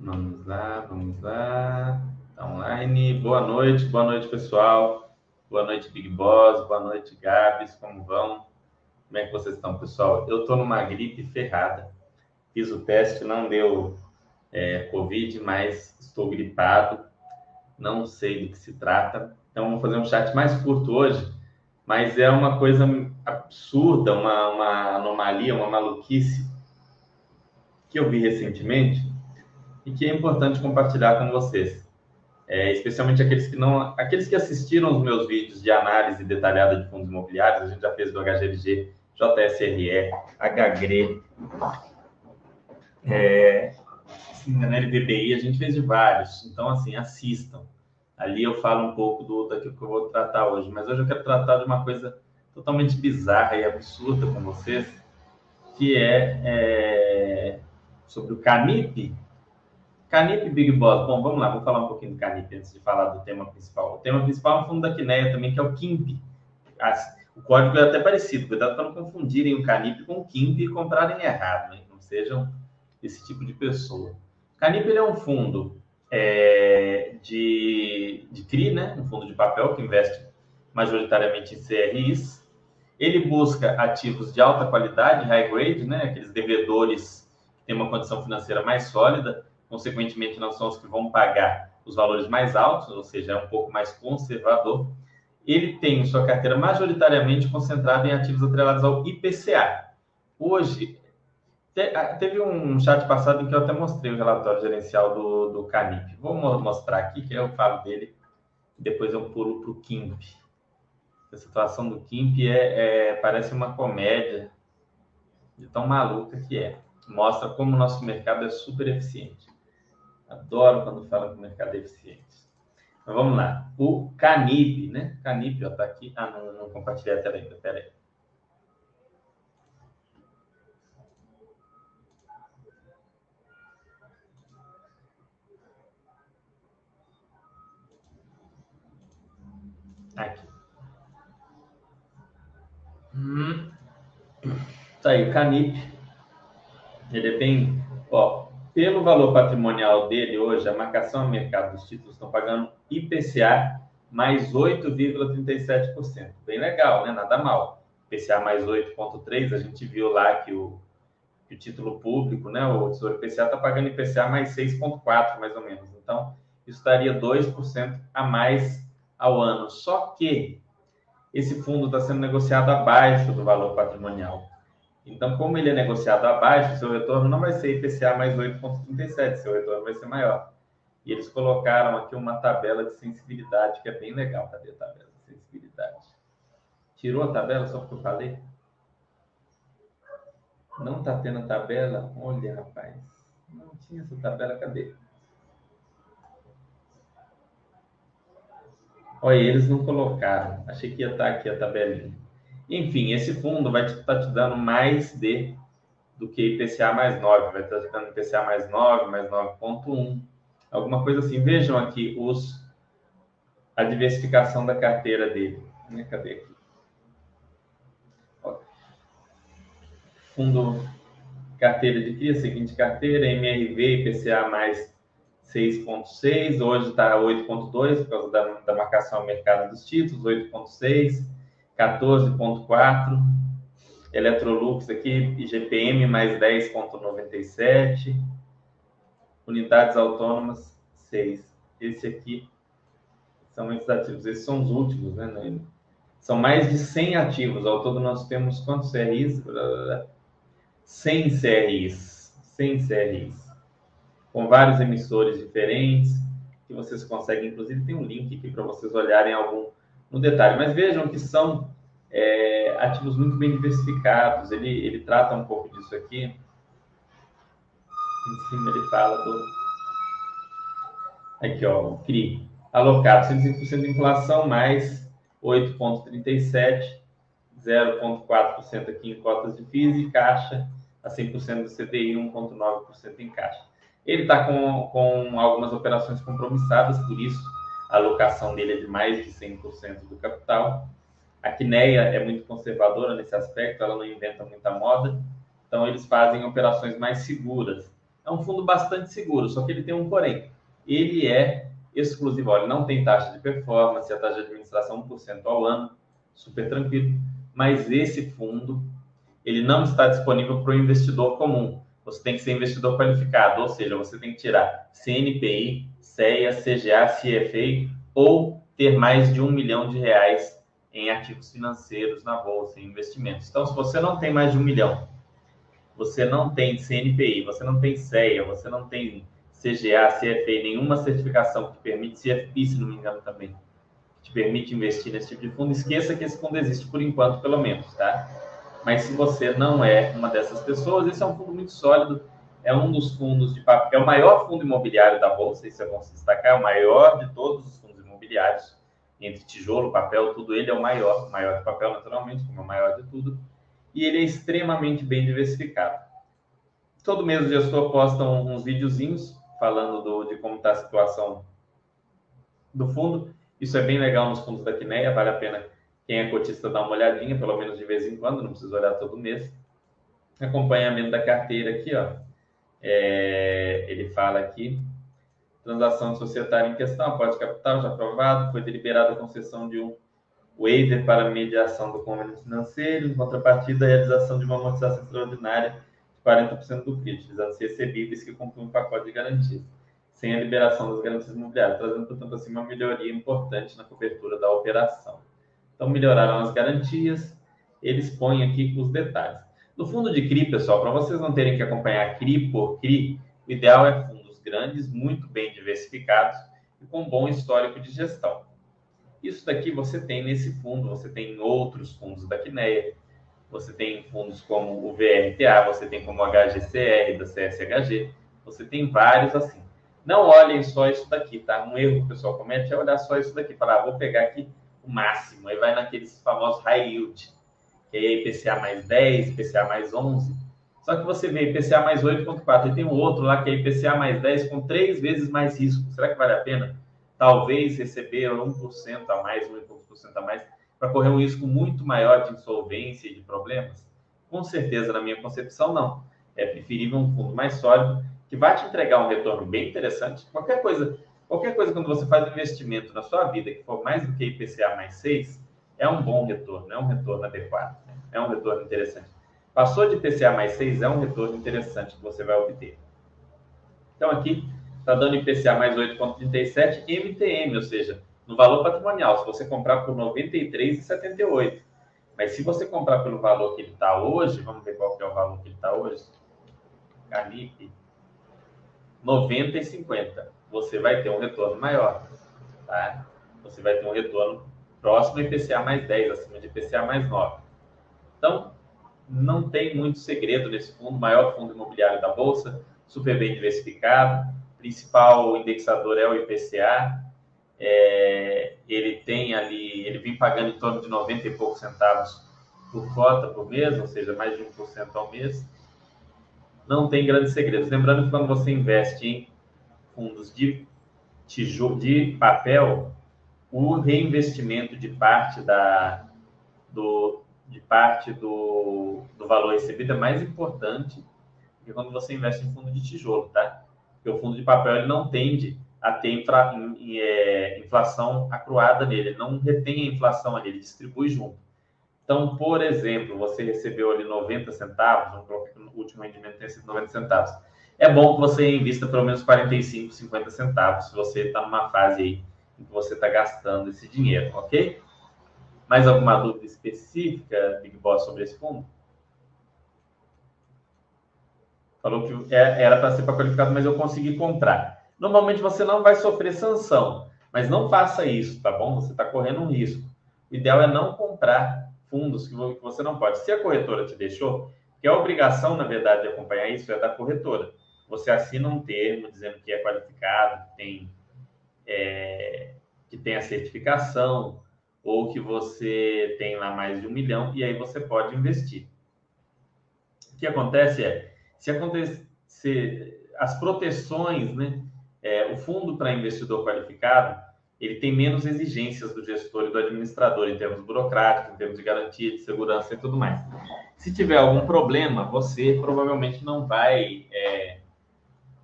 Vamos lá, vamos lá. Tá online. Boa noite, boa noite, pessoal. Boa noite, Big Boss. Boa noite, Gabs. Como vão? Como é que vocês estão, pessoal? Eu tô numa gripe ferrada. Fiz o teste, não deu é, Covid, mas estou gripado. Não sei do que se trata. Então, vou fazer um chat mais curto hoje, mas é uma coisa absurda, uma, uma anomalia, uma maluquice que eu vi recentemente e que é importante compartilhar com vocês. É, especialmente aqueles que não, aqueles que assistiram os meus vídeos de análise detalhada de fundos imobiliários, a gente já fez do HGLG, JSRE, HGRE, é, na LVBI, a gente fez de vários. Então, assim, assistam. Ali eu falo um pouco do daquilo que eu vou tratar hoje, mas hoje eu quero tratar de uma coisa totalmente bizarra e absurda com vocês, que é, é sobre o Canip, Canip Big Boss. Bom, vamos lá, vou falar um pouquinho do Canip antes de falar do tema principal. O tema principal é um fundo da Quineia também, que é o KIMP. O código é até parecido, cuidado para não confundirem o Canip com o KIMP e comprarem errado, né? não sejam esse tipo de pessoa. O Canip é um fundo é, de, de CRI, né? um fundo de papel que investe majoritariamente em CRIs. Ele busca ativos de alta qualidade, high grade, né? aqueles devedores que têm uma condição financeira mais sólida, consequentemente, não são os que vão pagar os valores mais altos, ou seja, é um pouco mais conservador. Ele tem sua carteira majoritariamente concentrada em ativos atrelados ao IPCA. Hoje, teve um chat passado em que eu até mostrei o relatório gerencial do, do Canip. Vou mostrar aqui, que eu falo dele, depois eu pulo para o Kimp. A situação do Kimp é, é, parece uma comédia de tão maluca que é. Mostra como o nosso mercado é super eficiente. Adoro quando falam que o mercado eficiente. Mas vamos lá. O Canip, né? Canip, ó, tá aqui. Ah, não, não compartilhei a tela ainda. Pera aí. Aqui. Hum. Tá aí, o Canip. Ele é bem. Ó, pelo valor patrimonial dele hoje, a marcação a mercado dos títulos estão pagando IPCA mais 8,37%. Bem legal, né? Nada mal. IPCA mais 8,3%, a gente viu lá que o, que o título público, né? O Tesouro IPCA está pagando IPCA mais 6,4%, mais ou menos. Então, isso daria 2% a mais ao ano. Só que esse fundo está sendo negociado abaixo do valor patrimonial. Então, como ele é negociado abaixo, seu retorno não vai ser IPCA mais 8,37, seu retorno vai ser maior. E eles colocaram aqui uma tabela de sensibilidade, que é bem legal. Cadê a tabela de sensibilidade? Tirou a tabela só porque eu falei? Não está tendo a tabela? Olha, rapaz. Não tinha essa tabela, cadê? Olha, eles não colocaram. Achei que ia estar aqui a tabelinha. Enfim, esse fundo vai estar tá te dando mais de do que IPCA mais 9, vai estar te dando IPCA mais 9, mais 9,1, alguma coisa assim. Vejam aqui os, a diversificação da carteira dele. Né? Cadê aqui? Fundo carteira de CRIA, seguinte carteira, MRV, IPCA mais 6,6, hoje está 8,2 por causa da, da marcação ao mercado dos títulos, 8,6 14,4. Electrolux aqui, IGPM mais 10,97. Unidades autônomas, 6. Esse aqui são esses ativos. Esses são os últimos, né? São mais de 100 ativos. Ao todo nós temos quantos CRIs? 100 CRIs. 100 CRIs. Com vários emissores diferentes, que vocês conseguem, inclusive tem um link aqui para vocês olharem algum no detalhe. Mas vejam que são é, ativos muito bem diversificados. Ele, ele trata um pouco disso aqui. Em cima ele fala do. Aqui, ó, o CRI. Alocado 105% de inflação, mais 8,37%, 0,4% aqui em cotas de FIIs e caixa a 100% do CDI, 1,9% em caixa. Ele está com, com algumas operações compromissadas, por isso a alocação dele é de mais de 100% do capital. A Quineia é muito conservadora nesse aspecto, ela não inventa muita moda, então eles fazem operações mais seguras. É um fundo bastante seguro, só que ele tem um porém. Ele é exclusivo, ele não tem taxa de performance, a taxa de administração 1% ao ano, super tranquilo. Mas esse fundo, ele não está disponível para o investidor comum. Você tem que ser investidor qualificado, ou seja, você tem que tirar CNPI, CEA, CGA, CFA ou ter mais de um milhão de reais em ativos financeiros na bolsa, em investimentos. Então, se você não tem mais de um milhão, você não tem CNPI, você não tem CEA, você não tem CGA, CFA, nenhuma certificação que permite CFP, se não me engano também, que te permite investir nesse tipo de fundo, esqueça que esse fundo existe por enquanto, pelo menos, tá? Mas se você não é uma dessas pessoas, esse é um fundo muito sólido, é um dos fundos de papel, é o maior fundo imobiliário da Bolsa, isso é bom se destacar, é o maior de todos os fundos imobiliários, entre tijolo, papel, tudo ele é o maior, maior de papel naturalmente, como é o maior de tudo, e ele é extremamente bem diversificado. Todo mês o gestor posta uns videozinhos falando do, de como está a situação do fundo. Isso é bem legal nos fundos da Quineia, vale a pena quem é cotista dar uma olhadinha, pelo menos de vez em quando, não precisa olhar todo mês. Acompanhamento da carteira aqui, ó. É, ele fala aqui, transação societária em questão, aporte capital já aprovado, foi deliberada a concessão de um waiver para mediação do convênio financeiro, em contrapartida, a realização de uma amortização extraordinária 40% do PIB, utilizando-se recebíveis que compõem um pacote de garantias, sem a liberação das garantias imobiliárias, trazendo, portanto, assim, uma melhoria importante na cobertura da operação. Então, melhoraram as garantias, eles põem aqui os detalhes. No fundo de CRI, pessoal, para vocês não terem que acompanhar CRI por CRI, o ideal é fundos grandes, muito bem diversificados e com bom histórico de gestão. Isso daqui você tem nesse fundo, você tem em outros fundos da Quineia, você tem fundos como o VRTA, você tem como o HGCR da CSHG, você tem vários assim. Não olhem só isso daqui, tá? Um erro que o pessoal comete é olhar só isso daqui, falar, ah, vou pegar aqui o máximo, aí vai naqueles famosos high yield, que é IPCA mais 10, IPCA mais 11. Só que você vê IPCA mais 8,4 e tem um outro lá que é IPCA mais 10 com três vezes mais risco. Será que vale a pena? Talvez receber 1% a mais, 1,5% a mais para correr um risco muito maior de insolvência e de problemas? Com certeza, na minha concepção, não. É preferível um fundo mais sólido que vai te entregar um retorno bem interessante. Qualquer coisa, qualquer coisa quando você faz um investimento na sua vida que for mais do que IPCA mais 6, é um bom retorno, é um retorno adequado, né? é um retorno interessante. Passou de IPCA mais 6, é um retorno interessante que você vai obter. Então aqui está dando IPCA mais 8,37 MTM, ou seja, no valor patrimonial, se você comprar por R$ 93,78. Mas se você comprar pelo valor que ele está hoje, vamos ver qual que é o valor que ele está hoje. Canip, 90,50. Você vai ter um retorno maior, tá? Você vai ter um retorno próximo IPCA mais 10, acima de IPCA mais 9. Então, não tem muito segredo nesse fundo, maior fundo imobiliário da Bolsa, super bem diversificado, principal indexador é o IPCA, é, ele tem ali, ele vem pagando em torno de 90 e poucos centavos por cota por mês, ou seja, mais de 1% ao mês. Não tem grandes segredos. Lembrando que quando você investe em fundos de tijolo, de papel, o reinvestimento de parte da do de parte do, do valor recebido é mais importante do que quando você investe em fundo de tijolo, tá? Porque o fundo de papel ele não tende a ter infla, é, inflação acruada nele, ele não retém a inflação ali, ele distribui junto. Então, por exemplo, você recebeu ali 90 centavos, vamos colocar o último rendimento tenha sido 90 centavos. É bom que você invista pelo menos 45, 50 centavos, se você está numa fase aí em que você está gastando esse dinheiro, ok? Mais alguma dúvida específica, Big Boss, sobre esse fundo? Falou que é, era para ser para qualificado, mas eu consegui comprar normalmente você não vai sofrer sanção. Mas não faça isso, tá bom? Você está correndo um risco. O ideal é não comprar fundos que você não pode. Se a corretora te deixou, que a obrigação, na verdade, de acompanhar isso é da corretora. Você assina um termo dizendo que é qualificado, que tem, é, que tem a certificação, ou que você tem lá mais de um milhão, e aí você pode investir. O que acontece é, se acontecer as proteções, né? é, o fundo para investidor qualificado ele tem menos exigências do gestor e do administrador em termos burocráticos, em termos de garantia, de segurança e tudo mais. Se tiver algum problema, você provavelmente não vai é,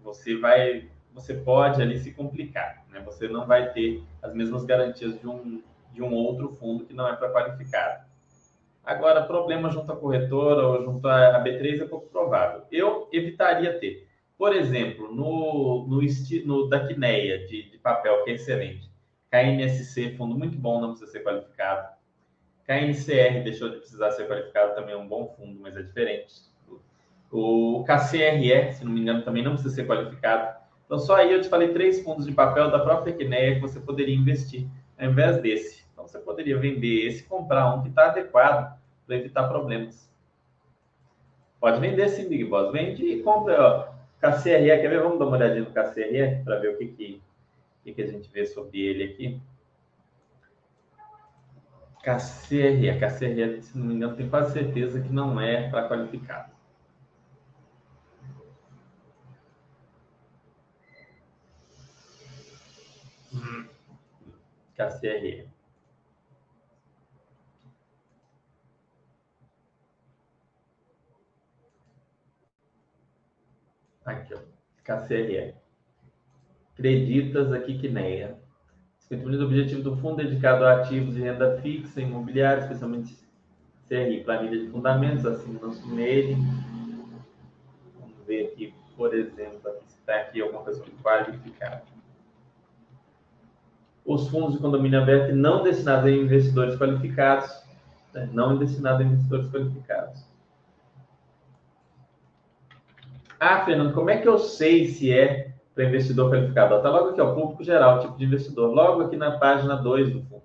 você vai, você pode ali se complicar, né? Você não vai ter as mesmas garantias de um, de um outro fundo que não é para qualificado. Agora, problema junto à corretora ou junto à B3 é pouco provável. Eu evitaria ter. Por exemplo, no, no, no da Quineia, de, de papel, que é excelente. KNSC, fundo muito bom, não precisa ser qualificado. KNCR deixou de precisar ser qualificado, também é um bom fundo, mas é diferente. O KCRE, se não me engano, também não precisa ser qualificado. Então, só aí eu te falei três fundos de papel da própria Quineia que você poderia investir, ao invés desse. Então, você poderia vender esse comprar um que está adequado para evitar problemas. Pode vender sim, Big Boss. Vende e compra. Ó, KCRE, quer ver? Vamos dar uma olhadinha no KCRE para ver o que, que, que, que a gente vê sobre ele aqui. KCRE, KCRE, se não me engano, tenho quase certeza que não é para qualificado. KCRE. Aqui, ó. KCRE. Acreditas aqui que NEA. Definir o objetivo do fundo dedicado a ativos de renda fixa, imobiliária, especialmente CRI, planilha de fundamentos, assinam-se nele. Vamos ver aqui, por exemplo, aqui, se está aqui alguma coisa qualificada. Os fundos de condomínio aberto não destinados a investidores qualificados, né? não destinados a investidores qualificados. Ah, Fernando, como é que eu sei se é para investidor qualificado. Está logo aqui, ó, público geral, tipo de investidor. Logo aqui na página 2 do fundo.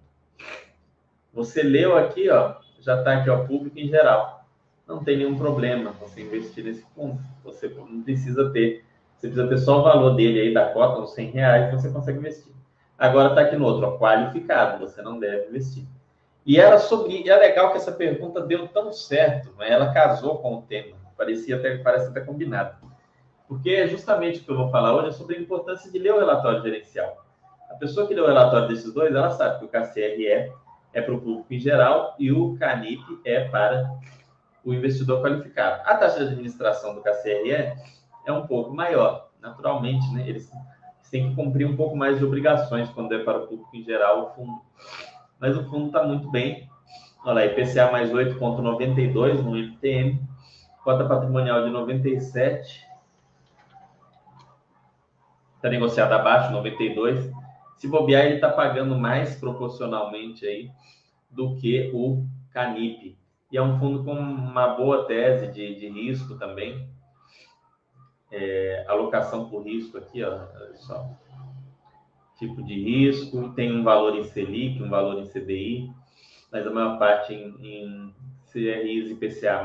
Você leu aqui, ó, já está aqui, ó, público em geral. Não tem nenhum problema você investir nesse fundo. Você não precisa ter. Você precisa ter só o valor dele aí da cota, uns 100 reais, você consegue investir. Agora está aqui no outro, ó, qualificado. Você não deve investir. E era sobre. E é legal que essa pergunta deu tão certo, né? ela casou com o tema. Parecia até, parece até combinado porque é justamente o que eu vou falar hoje é sobre a importância de ler o relatório gerencial. A pessoa que lê o relatório desses dois, ela sabe que o KCRE é para o público em geral e o CANIP é para o investidor qualificado. A taxa de administração do KCRE é um pouco maior, naturalmente, né? Eles têm que cumprir um pouco mais de obrigações quando é para o público em geral o fundo. Mas o fundo está muito bem. Olha lá, IPCA mais 8,92 no IPTM, cota patrimonial de 97, está negociado abaixo, 92. Se bobear, ele está pagando mais proporcionalmente aí do que o Canip. E é um fundo com uma boa tese de, de risco também. É, alocação por risco aqui, ó, olha só. Tipo de risco, tem um valor em Selic, um valor em CDI, mas a maior parte em, em CRIs e PCA+.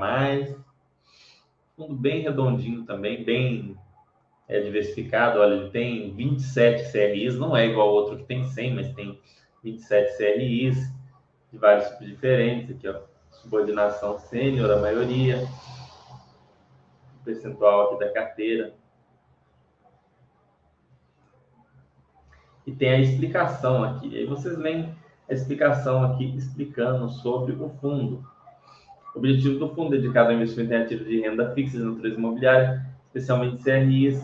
Fundo bem redondinho também, bem é diversificado. Olha, ele tem 27 CRIs, não é igual ao outro que tem 100, mas tem 27 CRIs de vários tipos diferentes. Aqui, ó, subordinação sênior, a maioria, percentual aqui da carteira. E tem a explicação aqui. Aí vocês leem a explicação aqui explicando sobre o fundo. O objetivo do fundo dedicado ao investimento em ativos de renda fixa de natureza imobiliária, especialmente CRIs,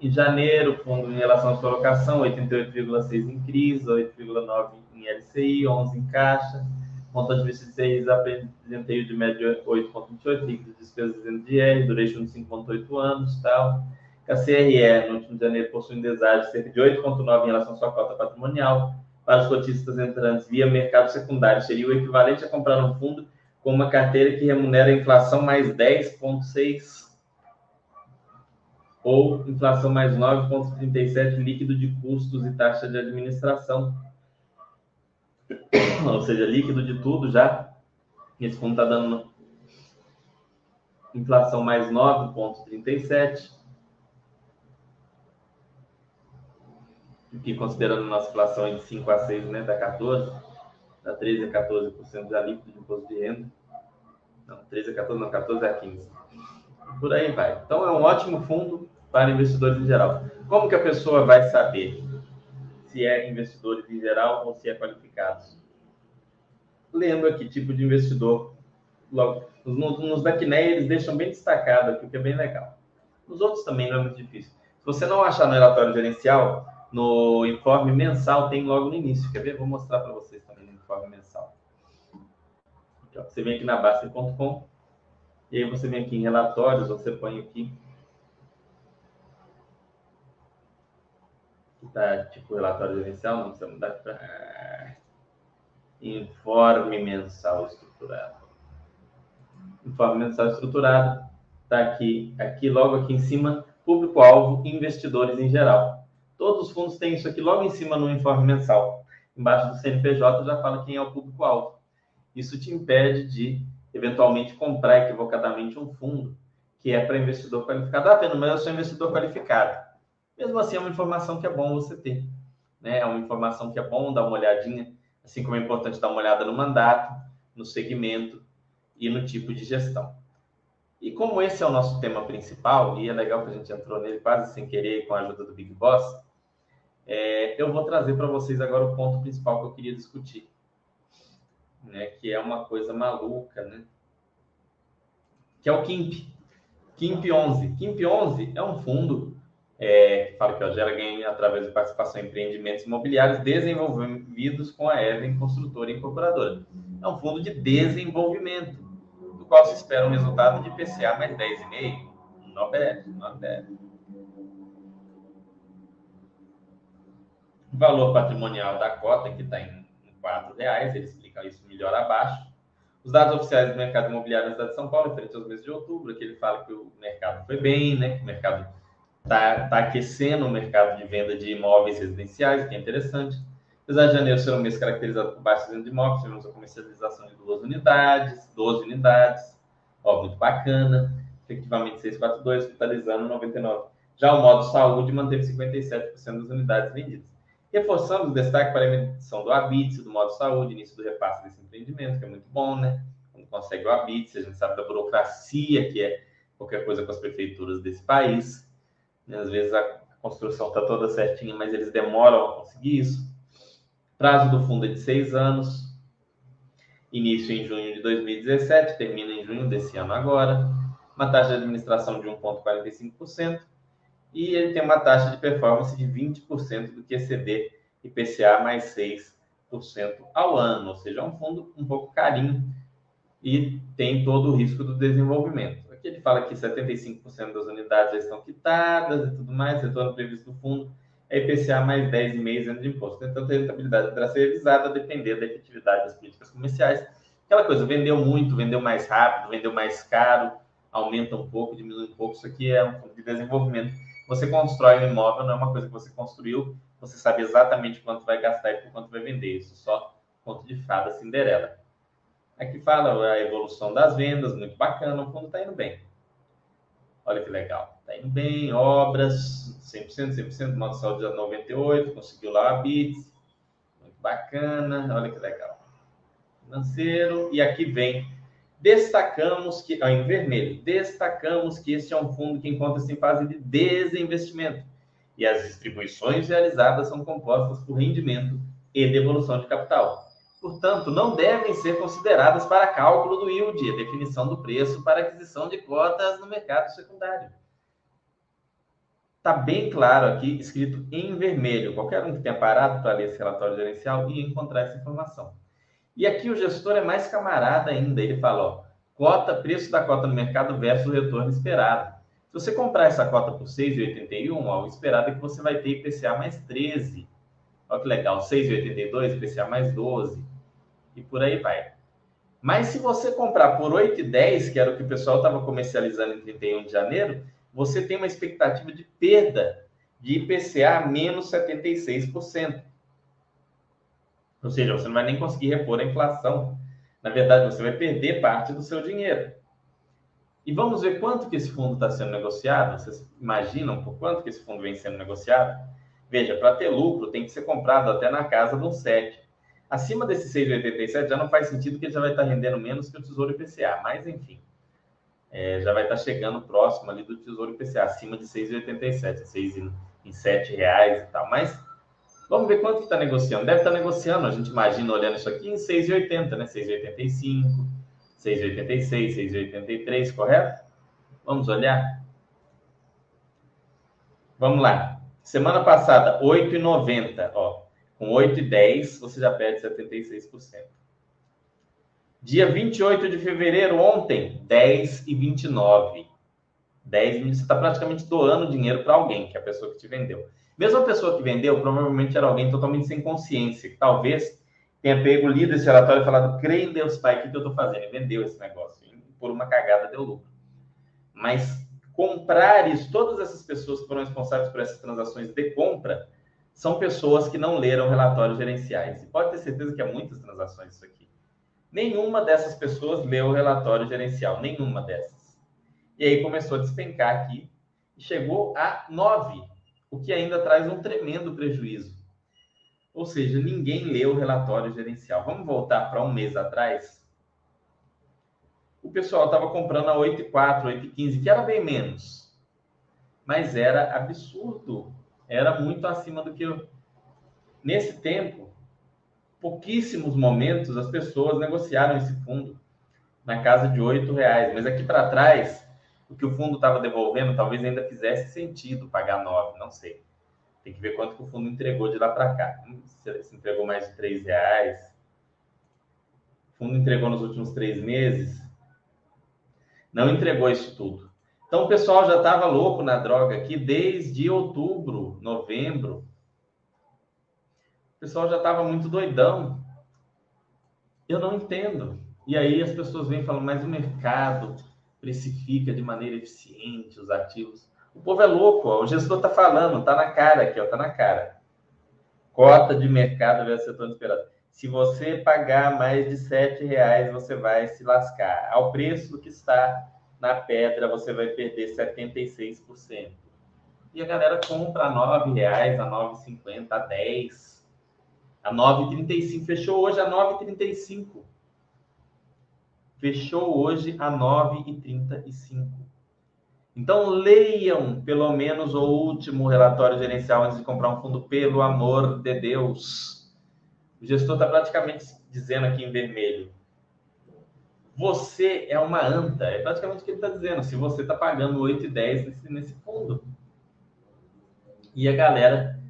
em janeiro, fundo em relação à sua alocação, 88,6 em crise, 8,9 em LCI, 11 em caixa. Montante de 26 apresentei de média 8,28, líquido de despesas de R, duration de 5,8 anos tal. CRE, no último de janeiro, possui um deságio de cerca de 8,9 em relação à sua cota patrimonial. Para os cotistas entrantes via mercado secundário, seria o equivalente a comprar um fundo com uma carteira que remunera a inflação mais 10,6 ou inflação mais 9,37 líquido de custos e taxa de administração. Ou seja, líquido de tudo já. Esse fundo está dando inflação mais 9,37. Que considerando nossa inflação de 5 a 6, né, da 14, da 13 a 14% já líquido de imposto de renda. Não, 13 a 14, não, 14 a 15. Por aí vai. Então é um ótimo fundo para investidores em geral. Como que a pessoa vai saber se é investidores em geral ou se é qualificado? Lendo aqui, tipo de investidor. Logo, nos, nos da eles deixam bem destacado aqui, o que é bem legal. Nos outros também não é muito difícil. Se você não achar no relatório gerencial, no informe mensal tem logo no início. Quer ver? Vou mostrar para vocês também no informe mensal. Você vem aqui na Basta.com e aí você vem aqui em relatórios, você põe aqui. Tá tipo relatório gerencial, não precisa mudar para informe mensal estruturado. Informe mensal estruturado está aqui, aqui logo aqui em cima, público-alvo, investidores em geral. Todos os fundos têm isso aqui logo em cima no informe mensal. Embaixo do CNPJ já fala quem é o público-alvo. Isso te impede de, eventualmente, comprar equivocadamente um fundo que é para investidor qualificado. Ah, Pedro, mas eu sou investidor qualificado. Mesmo assim, é uma informação que é bom você ter. Né? É uma informação que é bom dar uma olhadinha, assim como é importante dar uma olhada no mandato, no segmento e no tipo de gestão. E como esse é o nosso tema principal, e é legal que a gente entrou nele quase sem querer com a ajuda do Big Boss, é, eu vou trazer para vocês agora o ponto principal que eu queria discutir, né, que é uma coisa maluca, né, que é o KIMP, KIMP 11. KIMP 11 é um fundo é, que fala que ó, gera ganho através de participação em empreendimentos imobiliários desenvolvidos com a Even Construtora e Incorporadora. É um fundo de desenvolvimento, do qual se espera um resultado de PCA mais 10,5, não bad, não bad. O valor patrimonial da cota, que está em R$ reais, ele explica isso melhor abaixo. Os dados oficiais do mercado imobiliário na cidade de São Paulo, referente aos meses de outubro, que ele fala que o mercado foi bem, né? o mercado está tá aquecendo o mercado de venda de imóveis residenciais, que é interessante. Apesar de janeiro ser um mês caracterizado por baixa venda de imóveis, tivemos a comercialização de duas unidades, 12 unidades, ó, muito bacana, efetivamente 642, totalizando 99. Já o modo saúde manteve 57% das unidades vendidas. Reforçando o destaque para a emissão do ABITS, do modo saúde, início do repasse desse empreendimento, que é muito bom, né? Quando consegue o ABITS, a gente sabe da burocracia que é qualquer coisa com as prefeituras desse país. Né? Às vezes a construção está toda certinha, mas eles demoram a conseguir isso. Prazo do fundo é de seis anos. Início em junho de 2017, termina em junho desse ano agora. Uma taxa de administração de 1,45% e ele tem uma taxa de performance de 20% do que exceder IPCA mais 6% ao ano, ou seja, é um fundo um pouco carinho e tem todo o risco do desenvolvimento. Aqui ele fala que 75% das unidades já estão quitadas e tudo mais, retorno previsto do fundo é IPCA mais 10,5 anos de imposto. Então, a rentabilidade deverá ser revisada a depender da efetividade das políticas comerciais. Aquela coisa, vendeu muito, vendeu mais rápido, vendeu mais caro, aumenta um pouco, diminui um pouco. Isso aqui é um fundo de desenvolvimento você constrói um imóvel, não é uma coisa que você construiu, você sabe exatamente quanto vai gastar e por quanto vai vender. Isso só conto de fada Cinderela. Aqui fala a evolução das vendas, muito bacana, o fundo está indo bem. Olha que legal. Está indo bem, obras, 100%, 100%, modo de saúde de 98, conseguiu lá a BITS, muito bacana, olha que legal. Financeiro, e aqui vem Destacamos que, ó, em vermelho, destacamos que este é um fundo que encontra-se em fase de desinvestimento e as distribuições realizadas são compostas por rendimento e devolução de capital. Portanto, não devem ser consideradas para cálculo do yield, a definição do preço para aquisição de cotas no mercado secundário. Está bem claro aqui, escrito em vermelho. Qualquer um que tenha parado para ler esse relatório gerencial e encontrar essa informação. E aqui o gestor é mais camarada ainda. Ele fala, ó, cota, preço da cota no mercado versus o retorno esperado. Se você comprar essa cota por 6,81, ó, o esperado é que você vai ter IPCA mais 13. Olha que legal, 6,82, IPCA mais 12. E por aí vai. Mas se você comprar por 8,10, que era o que o pessoal estava comercializando em 31 de janeiro, você tem uma expectativa de perda de IPCA menos 76%. Ou seja, você não vai nem conseguir repor a inflação. Na verdade, você vai perder parte do seu dinheiro. E vamos ver quanto que esse fundo está sendo negociado. Vocês imaginam por quanto que esse fundo vem sendo negociado? Veja, para ter lucro tem que ser comprado até na casa de um 7. Acima desse 6,87 já não faz sentido que ele já vai estar rendendo menos que o Tesouro IPCA. Mas, enfim, é, já vai estar chegando próximo ali do Tesouro IPCA, acima de 6,87, 6 em, em 7 reais e tal. Mas Vamos ver quanto está negociando. Deve estar tá negociando, a gente imagina olhando isso aqui em 6,80, né? 6,85, 6,86, 6,83, correto? Vamos olhar? Vamos lá. Semana passada, 8,90. Ó, com 8,10 você já perde 76%. Dia 28 de fevereiro, ontem, 10,29. 10 você está praticamente doando dinheiro para alguém, que é a pessoa que te vendeu. Mesmo a pessoa que vendeu, provavelmente era alguém totalmente sem consciência, que talvez tenha pego, lido esse relatório e falado, creio em Deus Pai, o que eu estou fazendo? E vendeu esse negócio. E por uma cagada deu lucro. Mas comprar isso, todas essas pessoas que foram responsáveis por essas transações de compra, são pessoas que não leram relatórios gerenciais. E pode ter certeza que há muitas transações isso aqui. Nenhuma dessas pessoas leu o relatório gerencial, nenhuma dessas. E aí começou a despencar aqui e chegou a 9, o que ainda traz um tremendo prejuízo. Ou seja, ninguém leu o relatório gerencial. Vamos voltar para um mês atrás? O pessoal estava comprando a 8,4, 8,15, que era bem menos. Mas era absurdo. Era muito acima do que eu... Nesse tempo, pouquíssimos momentos as pessoas negociaram esse fundo na casa de oito reais. Mas aqui para trás, o que o fundo estava devolvendo talvez ainda fizesse sentido pagar nove, não sei. Tem que ver quanto que o fundo entregou de lá para cá. Se entregou mais de três reais. O fundo entregou nos últimos três meses. Não entregou isso tudo. Então o pessoal já estava louco na droga aqui desde outubro, novembro. O pessoal já estava muito doidão. Eu não entendo. E aí as pessoas vêm falando, mas o mercado precifica de maneira eficiente os ativos. O povo é louco, ó. o gestor está falando, está na cara aqui, está na cara. Cota de mercado versus setor inesperado. Se você pagar mais de sete reais, você vai se lascar. Ao preço que está na pedra, você vai perder 76%. E a galera compra a nove reais, a 9,50, a 10, a 9,35. Fechou hoje a 9,35. Fechou hoje a 9,35. Então, leiam pelo menos o último relatório gerencial antes de comprar um fundo, pelo amor de Deus. O gestor está praticamente dizendo aqui em vermelho: você é uma anta. É praticamente o que ele está dizendo. Se você está pagando 8,10 nesse, nesse fundo. E a galera.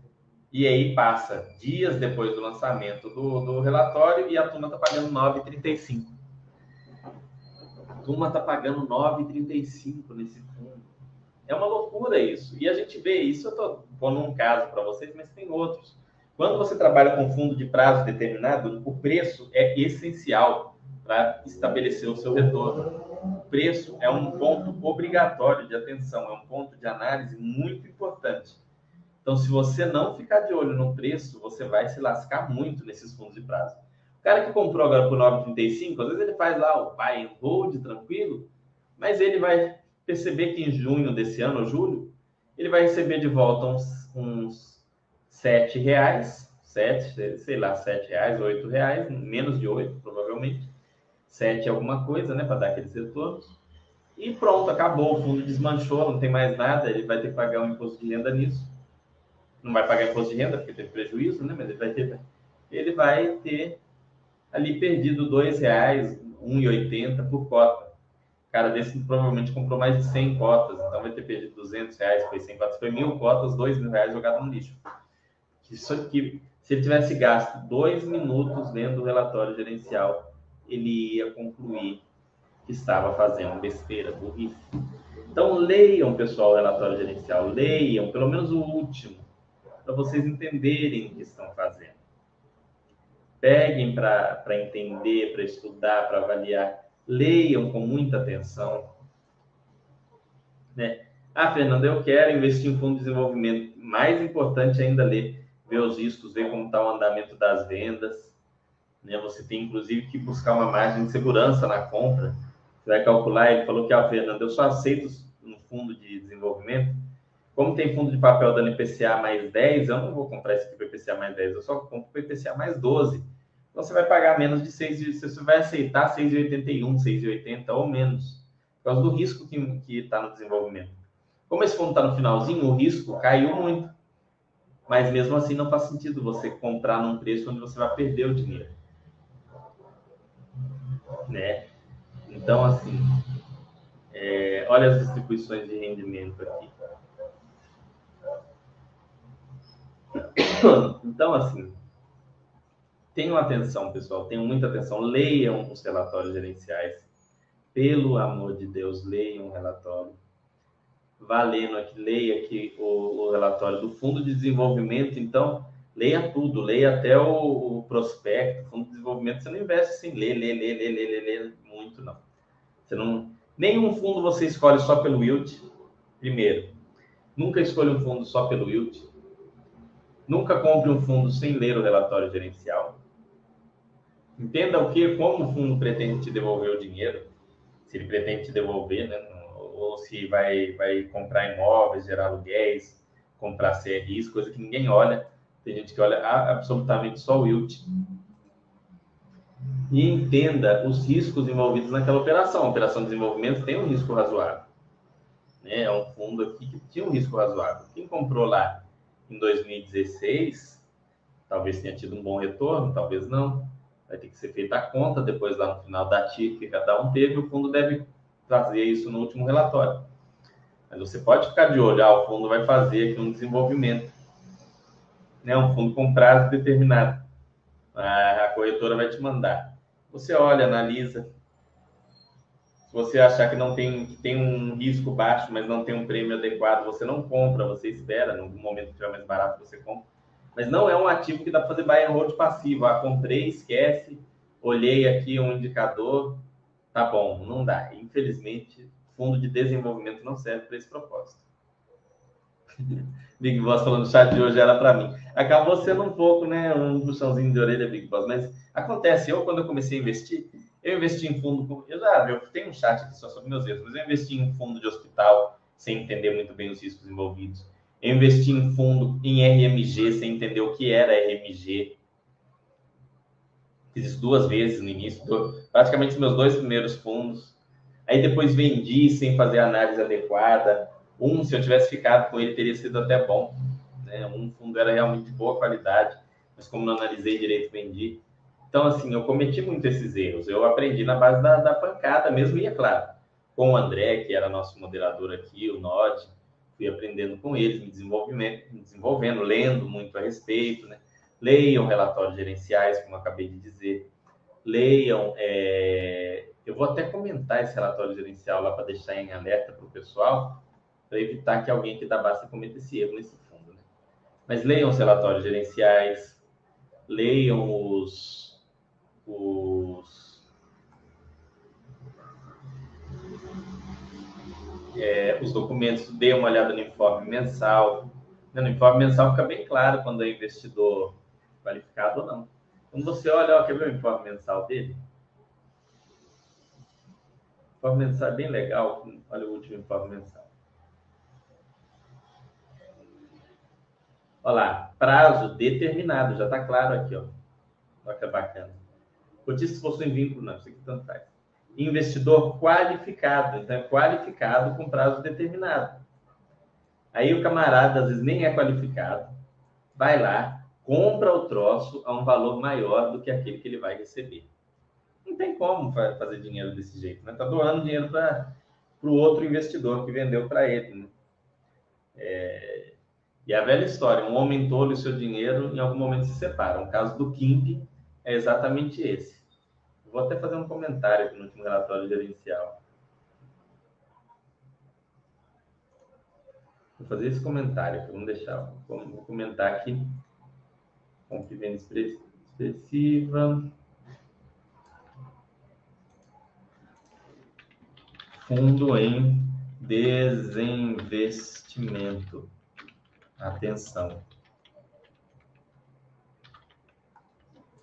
E aí passa dias depois do lançamento do, do relatório e a turma está pagando 9,35. A turma está pagando 9,35 nesse fundo. É uma loucura isso. E a gente vê isso, eu estou pondo um caso para vocês, mas tem outros. Quando você trabalha com fundo de prazo determinado, o preço é essencial para estabelecer o seu retorno. O preço é um ponto obrigatório de atenção, é um ponto de análise muito importante. Então, se você não ficar de olho no preço, você vai se lascar muito nesses fundos de prazo. O cara que comprou agora por 9,35, às vezes ele faz lá o buy and hold tranquilo, mas ele vai perceber que em junho desse ano, ou julho, ele vai receber de volta uns, uns 7 reais, 7, sei lá, 7 reais, 8 reais, menos de 8, provavelmente. 7 alguma coisa, né, para dar aqueles retornos. E pronto, acabou, o fundo desmanchou, não tem mais nada, ele vai ter que pagar um imposto de renda nisso. Não vai pagar imposto de renda porque teve prejuízo, né, mas ele vai ter, ele vai ter ali perdido R$ reais, 1,80 por cota. O cara desse provavelmente comprou mais de 100 cotas, então vai ter perdido 200 reais, foi 100 cotas, foi mil cotas, 2 mil reais jogado no lixo. Isso aqui, se ele tivesse gasto dois minutos lendo o relatório gerencial, ele ia concluir que estava fazendo besteira, burrice. Então, leiam, pessoal, o relatório gerencial, leiam, pelo menos o último, para vocês entenderem o que estão fazendo. Peguem para entender, para estudar, para avaliar. Leiam com muita atenção. Né? Ah, Fernando, eu quero investir em fundo de desenvolvimento. Mais importante ainda ler, ver os riscos, ver como está o andamento das vendas né? Você tem, inclusive, que buscar uma margem de segurança na compra. Você vai calcular, ele falou que, ah, Fernando, eu só aceito no fundo de desenvolvimento. Como tem fundo de papel dando IPCA mais 10, eu não vou comprar esse aqui para IPCA mais 10, eu só compro para IPCA mais 12. Então, você vai pagar menos de 6, você vai aceitar 6,81, 6,80 ou menos, por causa do risco que está no desenvolvimento. Como esse fundo está no finalzinho, o risco caiu muito. Mas mesmo assim não faz sentido você comprar num preço onde você vai perder o dinheiro né? Então, assim, é, olha as distribuições de rendimento aqui. Então, assim, tenham atenção, pessoal, tenham muita atenção. Leiam os relatórios gerenciais. Pelo amor de Deus, leiam o relatório. Valendo aqui, leia aqui o, o relatório do Fundo de Desenvolvimento. Então, leia tudo, leia até o, o prospecto, Fundo de Desenvolvimento. Você não investe sem ler, ler, ler, ler, ler, ler, ler muito, não. Você não. Nenhum fundo você escolhe só pelo yield. Primeiro, nunca escolha um fundo só pelo yield. Nunca compre um fundo sem ler o relatório gerencial. Entenda o que, como o fundo pretende te devolver o dinheiro, se ele pretende te devolver, né? Ou se vai, vai comprar imóveis, gerar aluguéis, comprar CRIs, coisa que ninguém olha. Tem gente que olha absolutamente só o yield. E entenda os riscos envolvidos naquela operação. A operação de desenvolvimento tem um risco razoável. Né? É um fundo aqui que tinha um risco razoável. Quem comprou lá em 2016, talvez tenha tido um bom retorno, talvez não. Vai ter que ser feita a conta depois lá no final da TIC que cada um teve. O fundo deve trazer isso no último relatório. Mas você pode ficar de olho, ah, o fundo vai fazer aqui um desenvolvimento. Né? Um fundo com prazo determinado. A corretora vai te mandar. Você olha, analisa, se você achar que não tem, que tem um risco baixo, mas não tem um prêmio adequado, você não compra, você espera, no momento que estiver mais barato, você compra. Mas não é um ativo que dá para fazer buy and hold passivo. Ah, comprei, esquece, olhei aqui um indicador, tá bom, não dá. Infelizmente, fundo de desenvolvimento não serve para esse propósito. Big Boss falando, o chat de hoje era para mim. Acabou sendo um pouco, né, um puxãozinho de orelha, Big Boss, mas acontece. Eu, quando eu comecei a investir, eu investi em fundo. Eu já eu tenho um chat aqui só sobre meus erros, mas eu investi em fundo de hospital sem entender muito bem os riscos envolvidos. Eu investi em fundo em RMG sem entender o que era RMG. Fiz isso duas vezes no início, praticamente os meus dois primeiros fundos. Aí depois vendi sem fazer análise adequada. Um, se eu tivesse ficado com ele, teria sido até bom. Né? Um fundo era realmente de boa qualidade, mas como não analisei direito, vendi. Então, assim, eu cometi muito esses erros. Eu aprendi na base da, da pancada mesmo, e é claro, com o André, que era nosso moderador aqui, o Nod, fui aprendendo com eles, me desenvolvendo, me desenvolvendo lendo muito a respeito, né? Leiam relatórios gerenciais, como eu acabei de dizer. Leiam. É... Eu vou até comentar esse relatório gerencial lá para deixar em alerta para o pessoal, para evitar que alguém que da base cometa esse erro nesse fundo. Né? Mas leiam os relatórios gerenciais, leiam os os, é, os documentos, dê uma olhada no informe mensal. No informe mensal fica bem claro quando é investidor qualificado ou não. Quando você olha, ó, quer ver o informe mensal dele? O informe mensal é bem legal. Olha o último informe mensal. Olha lá, prazo determinado, já está claro aqui, ó. Olha que bacana. Cotistas possuem vínculo, não, isso aqui tanto faz. Investidor qualificado, então é qualificado com prazo determinado. Aí o camarada, às vezes, nem é qualificado, vai lá, compra o troço a um valor maior do que aquele que ele vai receber. Não tem como fazer dinheiro desse jeito, né? Tá doando dinheiro para o outro investidor que vendeu para ele, né? É... E a velha história, um homem tolo e seu dinheiro em algum momento se separam. O caso do Kimp é exatamente esse. Vou até fazer um comentário aqui no último relatório gerencial. Vou fazer esse comentário, vamos deixar, vou comentar aqui. Compra venda expressiva. Fundo em desinvestimento. Atenção.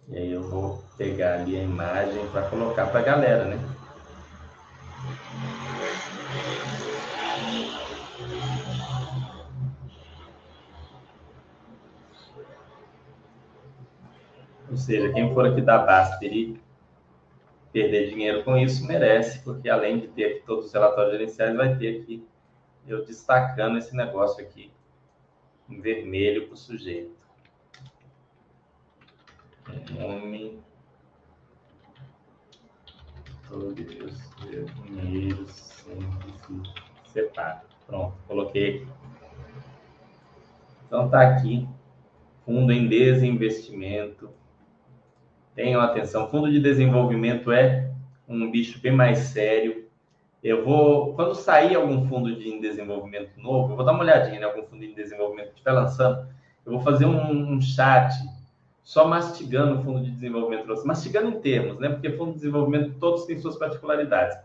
E aí eu vou pegar ali a imagem para colocar para a galera, né? Ou seja, quem for aqui da Baster e perder dinheiro com isso, merece, porque além de ter todos os relatórios gerenciais, vai ter aqui eu destacando esse negócio aqui em vermelho para o sujeito nome todos os dinheiros sempre se. Pronto, coloquei. Então tá aqui, fundo em desinvestimento. Tenham atenção, fundo de desenvolvimento é um bicho bem mais sério. Eu vou, quando sair algum fundo de desenvolvimento novo, eu vou dar uma olhadinha em né, algum fundo de desenvolvimento que estiver lançando, eu vou fazer um, um chat só mastigando o fundo de desenvolvimento, mastigando em termos, né? Porque fundo de desenvolvimento todos têm suas particularidades,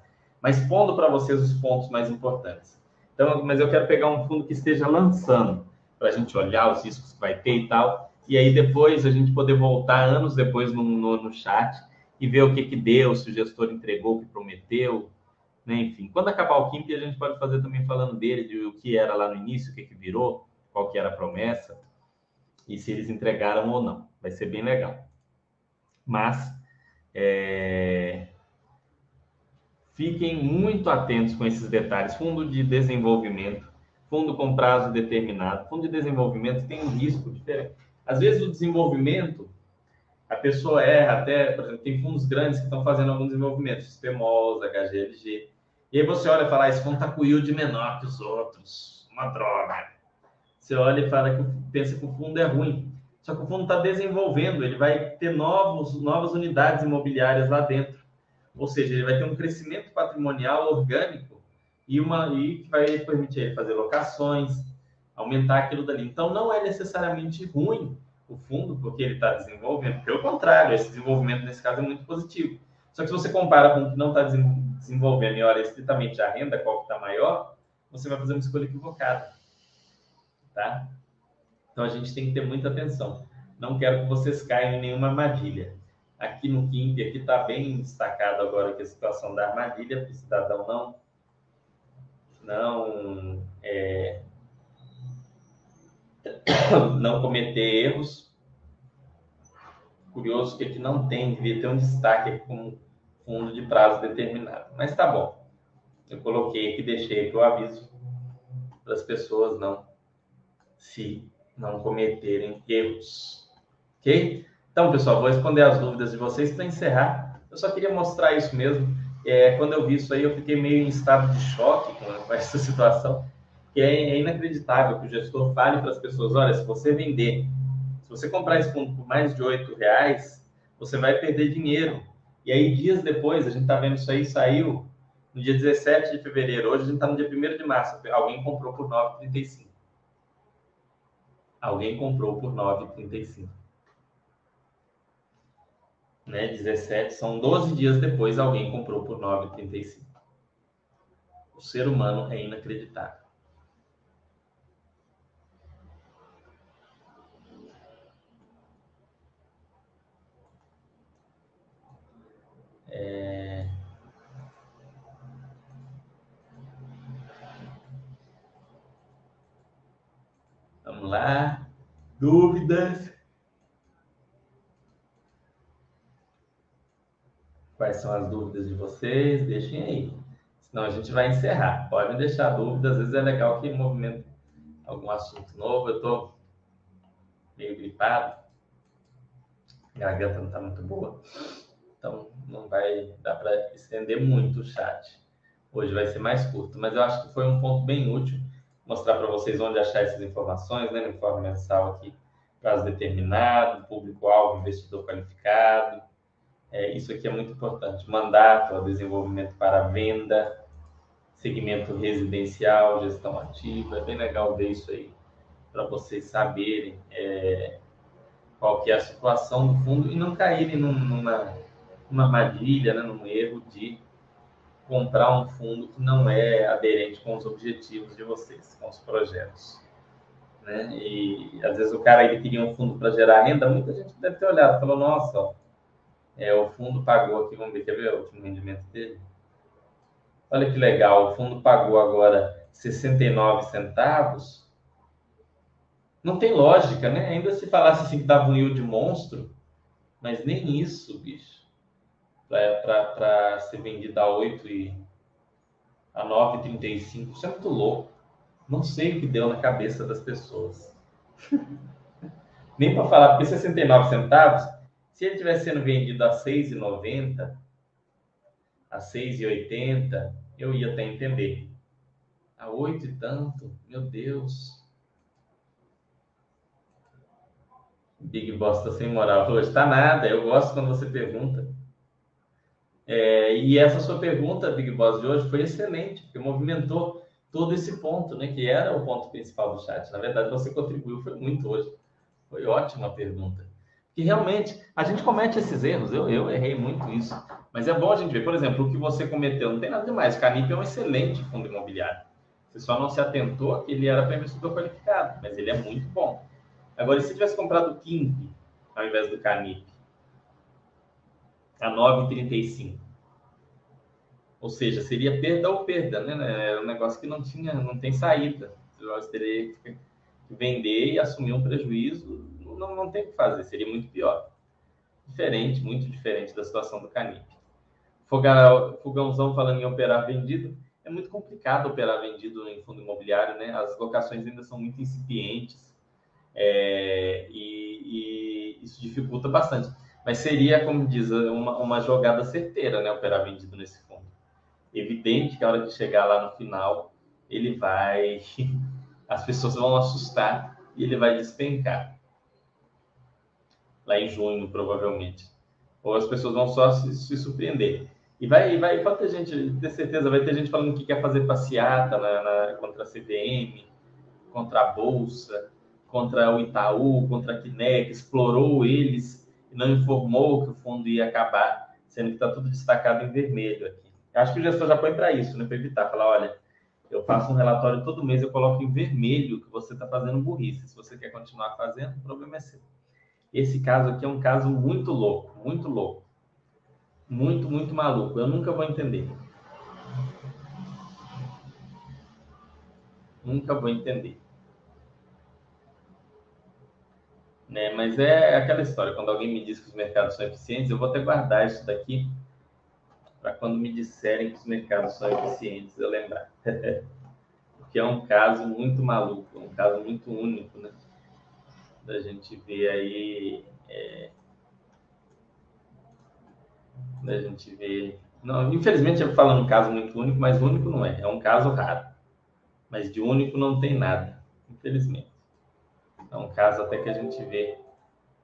mas pondo para vocês os pontos mais importantes. Então, mas eu quero pegar um fundo que esteja lançando para a gente olhar os riscos que vai ter e tal, e aí depois a gente poder voltar anos depois no, no, no chat e ver o que que deu, se o gestor entregou o que prometeu, né? Enfim, quando acabar o KIMP, a gente pode fazer também falando dele, de o que era lá no início, o que que virou, qual que era a promessa e se eles entregaram ou não. Vai ser bem legal. Mas é... fiquem muito atentos com esses detalhes. Fundo de desenvolvimento, fundo com prazo determinado. Fundo de desenvolvimento tem um risco diferente. Às vezes o desenvolvimento, a pessoa erra até, por exemplo, tem fundos grandes que estão fazendo algum desenvolvimento, XPMOS, HGLG, e aí você olha e fala, ah, esse fundo está com yield menor que os outros, uma droga. Você olha e fala que pensa que o fundo é ruim. Só que o fundo está desenvolvendo, ele vai ter novos, novas unidades imobiliárias lá dentro. Ou seja, ele vai ter um crescimento patrimonial orgânico e uma e que vai permitir ele fazer locações, aumentar aquilo dali. Então não é necessariamente ruim o fundo porque ele está desenvolvendo. Pelo contrário, esse desenvolvimento nesse caso é muito positivo. Só que se você compara com o que não está desenvolvendo e olha estritamente a renda, qual que está maior, você vai fazer uma escolha equivocada tá? Então a gente tem que ter muita atenção. Não quero que vocês caiam em nenhuma armadilha. Aqui no KIMP, aqui está bem destacado agora que a situação da armadilha para o cidadão não não é, não cometer erros. Curioso que aqui não tem, devia ter um destaque aqui com fundo de prazo determinado. Mas tá bom. Eu coloquei aqui, deixei aqui o aviso para as pessoas não se não cometerem erros. Ok? Então, pessoal, vou responder as dúvidas de vocês para encerrar. Eu só queria mostrar isso mesmo. É, quando eu vi isso aí, eu fiquei meio em estado de choque com essa situação. Que é, é inacreditável que o gestor fale para as pessoas: olha, se você vender, se você comprar esse fundo por mais de R$ reais, você vai perder dinheiro. E aí, dias depois, a gente está vendo isso aí, saiu no dia 17 de fevereiro. Hoje a gente está no dia 1 de março. Alguém comprou por 9,35 alguém comprou por 9,35. Né? 17, são 12 dias depois, alguém comprou por 9,35. O ser humano é inacreditável. É... Vamos lá. Dúvidas? Quais são as dúvidas de vocês? Deixem aí. Senão a gente vai encerrar. Pode deixar dúvidas. Às vezes é legal que movimento algum assunto novo. Eu estou meio gripado. A garganta não está muito boa. Então não vai dar para estender muito o chat. Hoje vai ser mais curto, mas eu acho que foi um ponto bem útil mostrar para vocês onde achar essas informações, né, no informe mensal aqui, prazo determinado, público-alvo, investidor qualificado. É, isso aqui é muito importante. Mandato, desenvolvimento para venda, segmento residencial, gestão ativa. É bem legal ver isso aí, para vocês saberem é, qual que é a situação do fundo e não caírem numa, numa armadilha, né, num erro de comprar um fundo que não é aderente com os objetivos de vocês, com os projetos. Né? E às vezes o cara ele queria um fundo para gerar renda, muita gente deve ter olhado falou, nossa, ó, é, o fundo pagou aqui, vamos ver, quer ver o último rendimento dele? Olha que legal, o fundo pagou agora 69 centavos. Não tem lógica, né? Ainda se falasse assim que dava um yield monstro, mas nem isso, bicho para ser vendida a 8 e a 9,35. Isso é muito louco. Não sei o que deu na cabeça das pessoas. Nem para falar, porque 69 centavos, se ele tivesse sendo vendido a 6,90, a 6,80, eu ia até entender. A 8 e tanto, meu Deus. Big Boss tá sem moral hoje. Tá nada, eu gosto quando você pergunta. É, e essa sua pergunta, Big Boss, de hoje foi excelente, porque movimentou todo esse ponto, né? Que era o ponto principal do chat. Na verdade, você contribuiu foi muito hoje. Foi ótima pergunta. Que realmente a gente comete esses erros. Eu, eu errei muito isso. Mas é bom a gente ver, por exemplo, o que você cometeu. Não tem nada demais. Canip é um excelente fundo imobiliário. Você só não se atentou que ele era para investidor qualificado, mas ele é muito bom. Agora, se tivesse comprado o Kimp ao invés do Canip? A 9,35. Ou seja, seria perda ou perda, né? Era um negócio que não tinha, não tem saída. Você teria que vender e assumir um prejuízo. Não, não tem o que fazer, seria muito pior. Diferente, muito diferente da situação do Canip. Fogãozão falando em operar vendido. É muito complicado operar vendido em fundo imobiliário, né? As locações ainda são muito incipientes é, e, e, isso dificulta bastante. Mas seria, como diz, uma, uma jogada certeira, né? Operar vendido nesse fundo. Evidente que a hora que chegar lá no final, ele vai. As pessoas vão assustar e ele vai despencar. Lá em junho, provavelmente. Ou as pessoas vão só se, se surpreender. E vai, vai, pode ter gente, ter certeza, vai ter gente falando que quer fazer passeata na, na, contra a CVM, contra a Bolsa, contra o Itaú, contra a Kinec, explorou eles e não informou que o fundo ia acabar, sendo que está tudo destacado em vermelho aqui. Acho que o gestor já põe para isso, né? Para evitar, falar, olha, eu faço um relatório todo mês, eu coloco em vermelho que você está fazendo burrice. Se você quer continuar fazendo, o problema é seu. Esse caso aqui é um caso muito louco, muito louco. Muito, muito maluco. Eu nunca vou entender. Nunca vou entender. Né? Mas é aquela história, quando alguém me diz que os mercados são eficientes, eu vou até guardar isso daqui para quando me disserem que os mercados são eficientes, eu lembrar. Porque é um caso muito maluco, um caso muito único, né? Da gente ver aí. É... Da gente ver. Não, infelizmente eu falo um caso muito único, mas único não é. É um caso raro. Mas de único não tem nada, infelizmente. É um caso até que a gente vê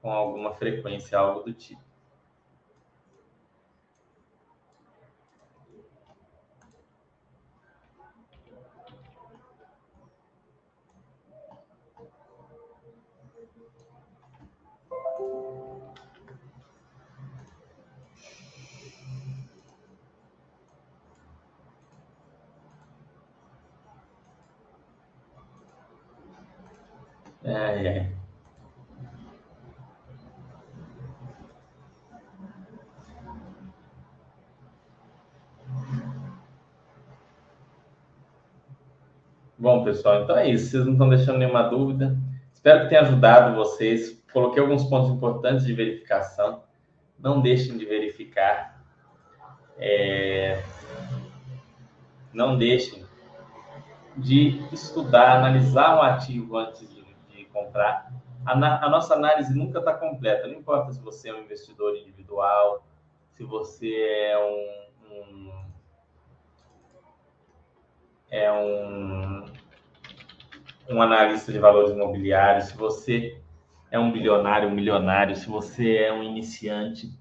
com alguma frequência algo do tipo. É, é. Bom, pessoal, então é isso. Vocês não estão deixando nenhuma dúvida. Espero que tenha ajudado vocês. Coloquei alguns pontos importantes de verificação. Não deixem de verificar. É... Não deixem de estudar, analisar um ativo antes de comprar. A, a nossa análise nunca está completa, não importa se você é um investidor individual, se você é um, um é um, um analista de valores imobiliários, se você é um bilionário, um milionário, se você é um iniciante,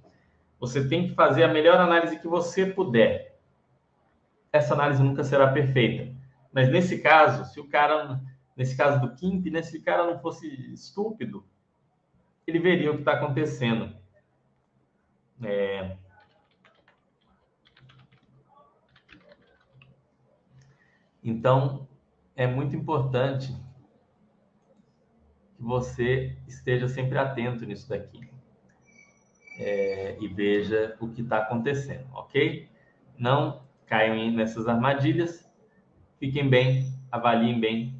você tem que fazer a melhor análise que você puder. Essa análise nunca será perfeita, mas nesse caso, se o cara nesse caso do Kimp, né, se o cara não fosse estúpido, ele veria o que está acontecendo. É... Então, é muito importante que você esteja sempre atento nisso daqui é, e veja o que está acontecendo, ok? Não caiam nessas armadilhas, fiquem bem, avaliem bem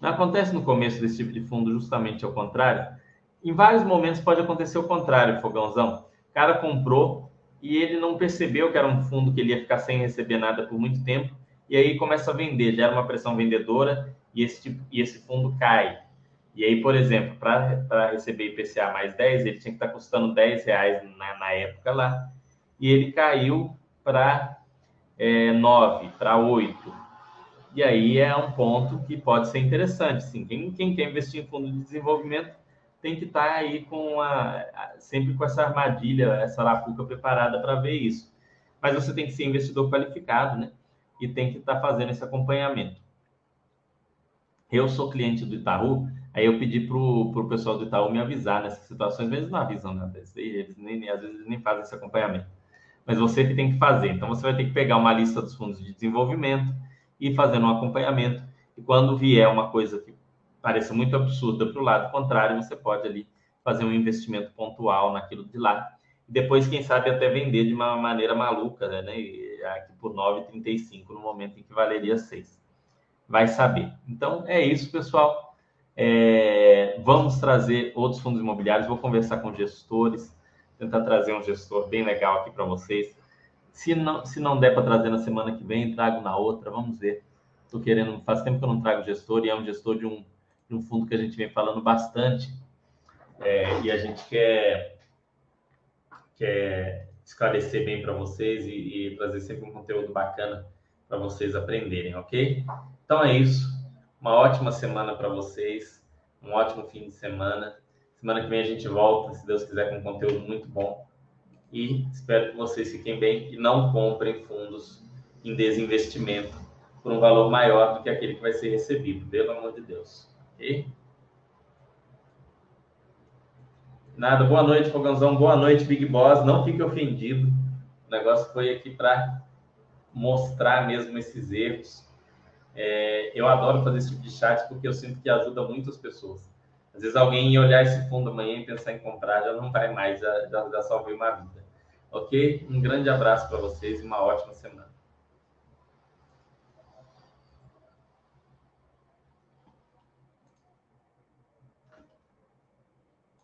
não acontece no começo desse tipo de fundo justamente ao contrário? Em vários momentos pode acontecer o contrário, fogãozão. O cara comprou e ele não percebeu que era um fundo que ele ia ficar sem receber nada por muito tempo, e aí começa a vender, gera uma pressão vendedora e esse, tipo, e esse fundo cai. E aí, por exemplo, para receber IPCA mais 10, ele tinha que estar tá custando 10 reais na, na época lá, e ele caiu para é, 9, para 8. E aí é um ponto que pode ser interessante. Sim, quem, quem quer investir em fundo de desenvolvimento tem que estar tá aí com a, sempre com essa armadilha, essa arapuca preparada para ver isso. Mas você tem que ser investidor qualificado, né? E tem que estar tá fazendo esse acompanhamento. Eu sou cliente do Itaú, aí eu pedi para o pessoal do Itaú me avisar nessas situações, mas eles não avisam eles nem, às vezes nem fazem esse acompanhamento. Mas você que tem que fazer. Então você vai ter que pegar uma lista dos fundos de desenvolvimento e fazendo um acompanhamento. E quando vier uma coisa que pareça muito absurda para o lado contrário, você pode ali fazer um investimento pontual naquilo de lá. E depois, quem sabe, até vender de uma maneira maluca, né? Aqui por 9,35 no momento em que valeria 6 vai saber. Então, é isso, pessoal. É, vamos trazer outros fundos imobiliários. Vou conversar com gestores, tentar trazer um gestor bem legal aqui para vocês. Se não, se não der para trazer na semana que vem, trago na outra. Vamos ver. Estou querendo, faz tempo que eu não trago gestor e é um gestor de um, de um fundo que a gente vem falando bastante. É, e a gente quer, quer esclarecer bem para vocês e, e trazer sempre um conteúdo bacana para vocês aprenderem, ok? Então é isso. Uma ótima semana para vocês. Um ótimo fim de semana. Semana que vem a gente volta, se Deus quiser, com um conteúdo muito bom. E espero que vocês fiquem bem e não comprem fundos em desinvestimento por um valor maior do que aquele que vai ser recebido, pelo amor de Deus. Ok? Nada, boa noite, Fogãozão. Boa noite, Big Boss. Não fique ofendido. O negócio foi aqui para mostrar mesmo esses erros é, eu adoro fazer esse tipo de chat porque eu sinto que ajuda muitas pessoas. Às vezes alguém olhar esse fundo amanhã e pensar em comprar já não vai mais, já, já, já salvei uma vida. Ok? Um grande abraço para vocês e uma ótima semana.